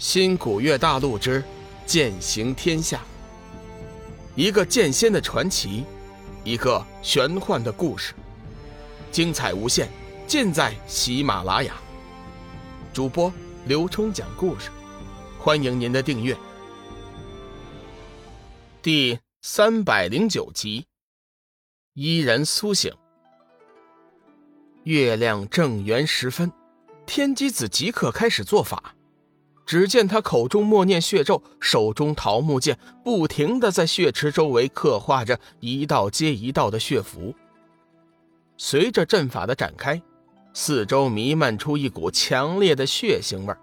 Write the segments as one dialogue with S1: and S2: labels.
S1: 新古月大陆之剑行天下，一个剑仙的传奇，一个玄幻的故事，精彩无限，尽在喜马拉雅。主播刘冲讲故事，欢迎您的订阅。第三百零九集，伊人苏醒。月亮正圆时分，天机子即刻开始做法。只见他口中默念血咒，手中桃木剑不停的在血池周围刻画着一道接一道的血符。随着阵法的展开，四周弥漫出一股强烈的血腥味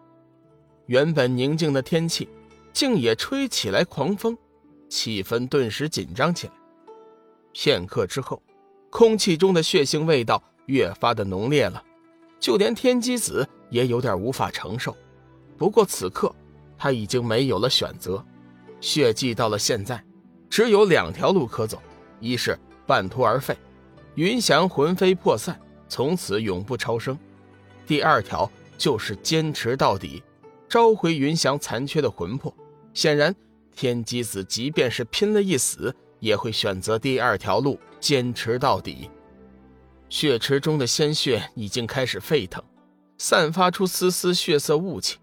S1: 原本宁静的天气，竟也吹起来狂风，气氛顿时紧张起来。片刻之后，空气中的血腥味道越发的浓烈了，就连天机子也有点无法承受。不过此刻，他已经没有了选择。血祭到了现在，只有两条路可走：一是半途而废，云翔魂飞魄散，从此永不超生；第二条就是坚持到底，召回云翔残缺的魂魄。显然，天机子即便是拼了一死，也会选择第二条路，坚持到底。血池中的鲜血已经开始沸腾，散发出丝丝血色雾气。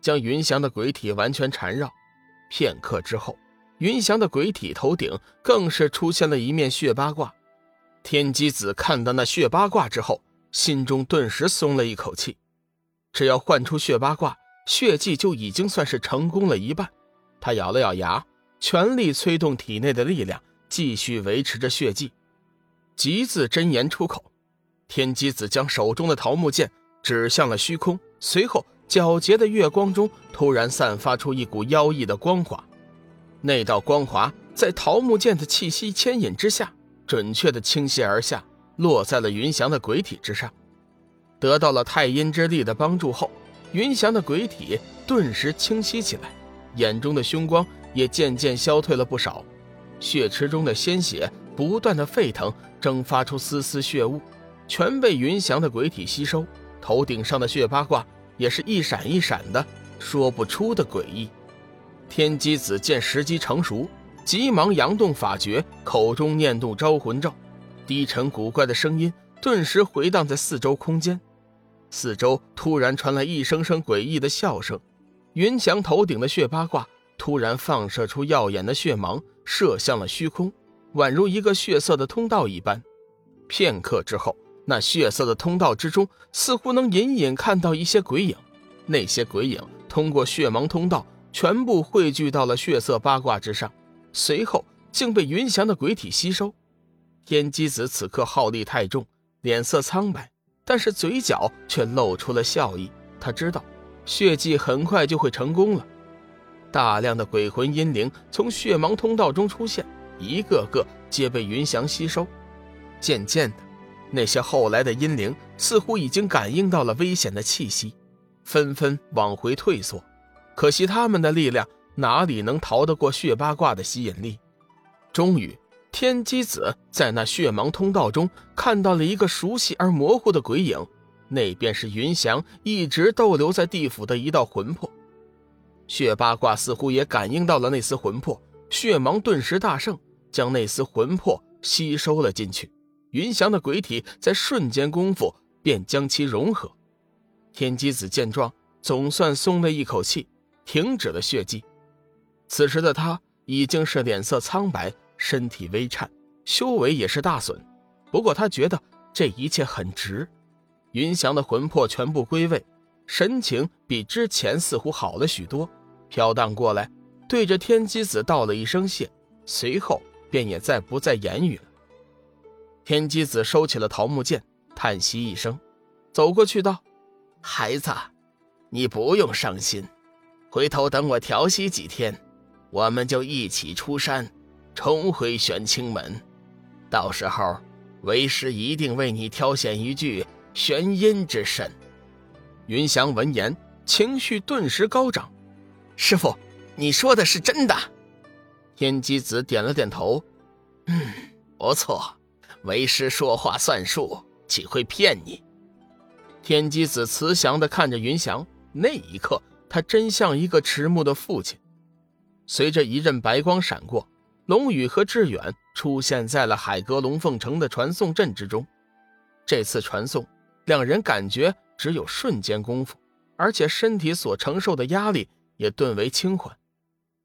S1: 将云翔的鬼体完全缠绕，片刻之后，云翔的鬼体头顶更是出现了一面血八卦。天机子看到那血八卦之后，心中顿时松了一口气。只要唤出血八卦，血祭就已经算是成功了一半。他咬了咬牙，全力催动体内的力量，继续维持着血祭。极字真言出口，天机子将手中的桃木剑指向了虚空，随后。皎洁的月光中，突然散发出一股妖异的光华。那道光华在桃木剑的气息牵引之下，准确的倾泻而下，落在了云翔的鬼体之上。得到了太阴之力的帮助后，云翔的鬼体顿时清晰起来，眼中的凶光也渐渐消退了不少。血池中的鲜血不断的沸腾，蒸发出丝丝血雾，全被云翔的鬼体吸收。头顶上的血八卦。也是一闪一闪的，说不出的诡异。天机子见时机成熟，急忙扬动法诀，口中念动招魂咒，低沉古怪的声音顿时回荡在四周空间。四周突然传来一声声诡异的笑声，云翔头顶的血八卦突然放射出耀眼的血芒，射向了虚空，宛如一个血色的通道一般。片刻之后。那血色的通道之中，似乎能隐隐看到一些鬼影。那些鬼影通过血芒通道，全部汇聚到了血色八卦之上，随后竟被云翔的鬼体吸收。天机子此刻耗力太重，脸色苍白，但是嘴角却露出了笑意。他知道，血祭很快就会成功了。大量的鬼魂阴灵从血芒通道中出现，一个个皆被云翔吸收。渐渐的。那些后来的阴灵似乎已经感应到了危险的气息，纷纷往回退缩。可惜他们的力量哪里能逃得过血八卦的吸引力？终于，天机子在那血芒通道中看到了一个熟悉而模糊的鬼影，那便是云翔一直逗留在地府的一道魂魄。血八卦似乎也感应到了那丝魂魄，血芒顿时大盛，将那丝魂魄吸收了进去。云翔的鬼体在瞬间功夫便将其融合。天机子见状，总算松了一口气，停止了血迹。此时的他已经是脸色苍白，身体微颤，修为也是大损。不过他觉得这一切很值。云翔的魂魄全部归位，神情比之前似乎好了许多，飘荡过来，对着天机子道了一声谢，随后便也再不再言语了。天机子收起了桃木剑，叹息一声，走过去道：“孩子，你不用伤心，回头等我调息几天，我们就一起出山，重回玄清门。到时候，为师一定为你挑选一具玄阴之身。”云翔闻言，情绪顿时高涨：“师傅，你说的是真的？”天机子点了点头：“嗯，不错。”为师说话算数，岂会骗你？天机子慈祥地看着云翔，那一刻他真像一个迟暮的父亲。随着一阵白光闪过，龙宇和志远出现在了海阁龙凤城的传送阵之中。这次传送，两人感觉只有瞬间功夫，而且身体所承受的压力也顿为轻缓，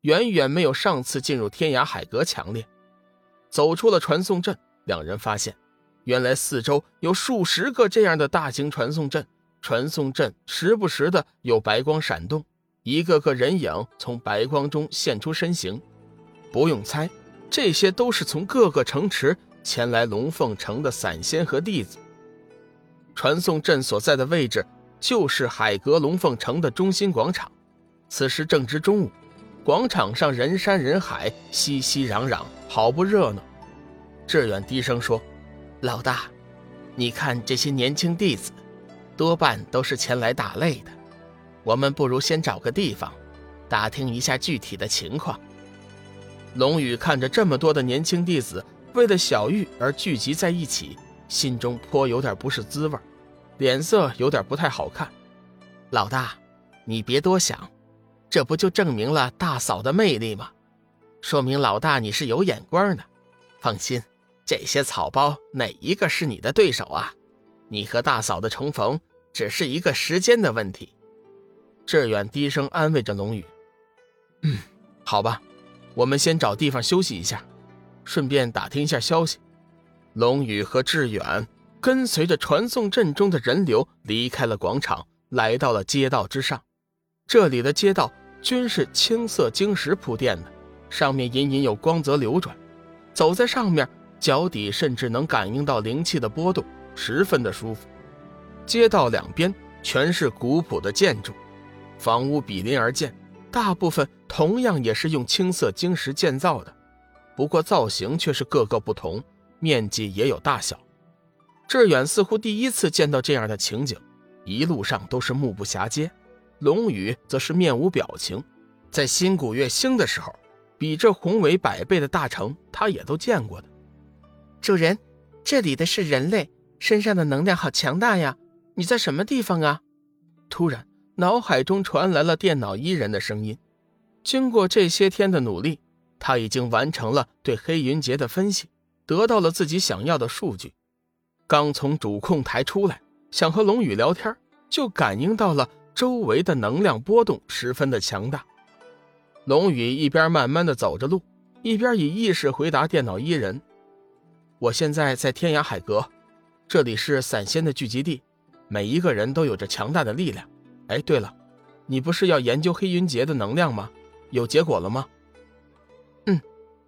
S1: 远远没有上次进入天涯海阁强烈。走出了传送阵，两人发现，原来四周有数十个这样的大型传送阵，传送阵时不时的有白光闪动，一个个人影从白光中现出身形。不用猜，这些都是从各个城池前来龙凤城的散仙和弟子。传送阵所在的位置就是海阁龙凤城的中心广场。此时正值中午，广场上人山人海，熙熙攘攘，好不热闹。志远低声说：“
S2: 老大，你看这些年轻弟子，多半都是前来打擂的。我们不如先找个地方，打听一下具体的情况。”
S1: 龙宇看着这么多的年轻弟子为了小玉而聚集在一起。心中颇有点不是滋味，脸色有点不太好看。
S2: 老大，你别多想，这不就证明了大嫂的魅力吗？说明老大你是有眼光的。放心，这些草包哪一个是你的对手啊？你和大嫂的重逢只是一个时间的问题。
S1: 志远低声安慰着龙宇：“嗯，好吧，我们先找地方休息一下，顺便打听一下消息。”龙宇和志远跟随着传送阵中的人流离开了广场，来到了街道之上。这里的街道均是青色晶石铺垫的，上面隐隐有光泽流转，走在上面，脚底甚至能感应到灵气的波动，十分的舒服。街道两边全是古朴的建筑，房屋比邻而建，大部分同样也是用青色晶石建造的，不过造型却是各个不同。面积也有大小，志远似乎第一次见到这样的情景，一路上都是目不暇接。龙宇则是面无表情，在新古月星的时候，比这宏伟百倍的大城，他也都见过的。
S3: 主人，这里的是人类，身上的能量好强大呀！你在什么地方啊？
S1: 突然，脑海中传来了电脑伊人的声音。经过这些天的努力，他已经完成了对黑云劫的分析。得到了自己想要的数据，刚从主控台出来，想和龙宇聊天，就感应到了周围的能量波动十分的强大。龙宇一边慢慢的走着路，一边以意识回答电脑伊人：“我现在在天涯海阁，这里是散仙的聚集地，每一个人都有着强大的力量。哎，对了，你不是要研究黑云劫的能量吗？有结果了吗？”“
S3: 嗯，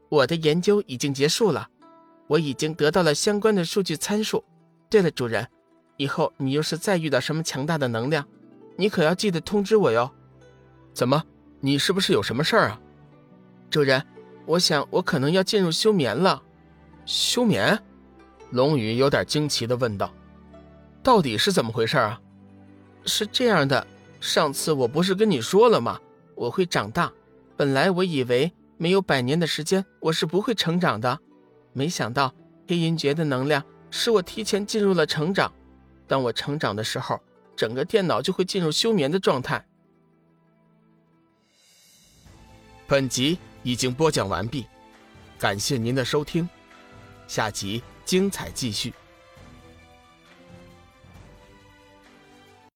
S3: 我的研究已经结束了。”我已经得到了相关的数据参数。对了，主人，以后你要是再遇到什么强大的能量，你可要记得通知我哟。
S1: 怎么？你是不是有什么事儿啊？
S3: 主人，我想我可能要进入休眠了。
S1: 休眠？龙宇有点惊奇的问道：“到底是怎么回事啊？”
S3: 是这样的，上次我不是跟你说了吗？我会长大。本来我以为没有百年的时间，我是不会成长的。没想到黑云诀的能量使我提前进入了成长。当我成长的时候，整个电脑就会进入休眠的状态。
S1: 本集已经播讲完毕，感谢您的收听，下集精彩继续。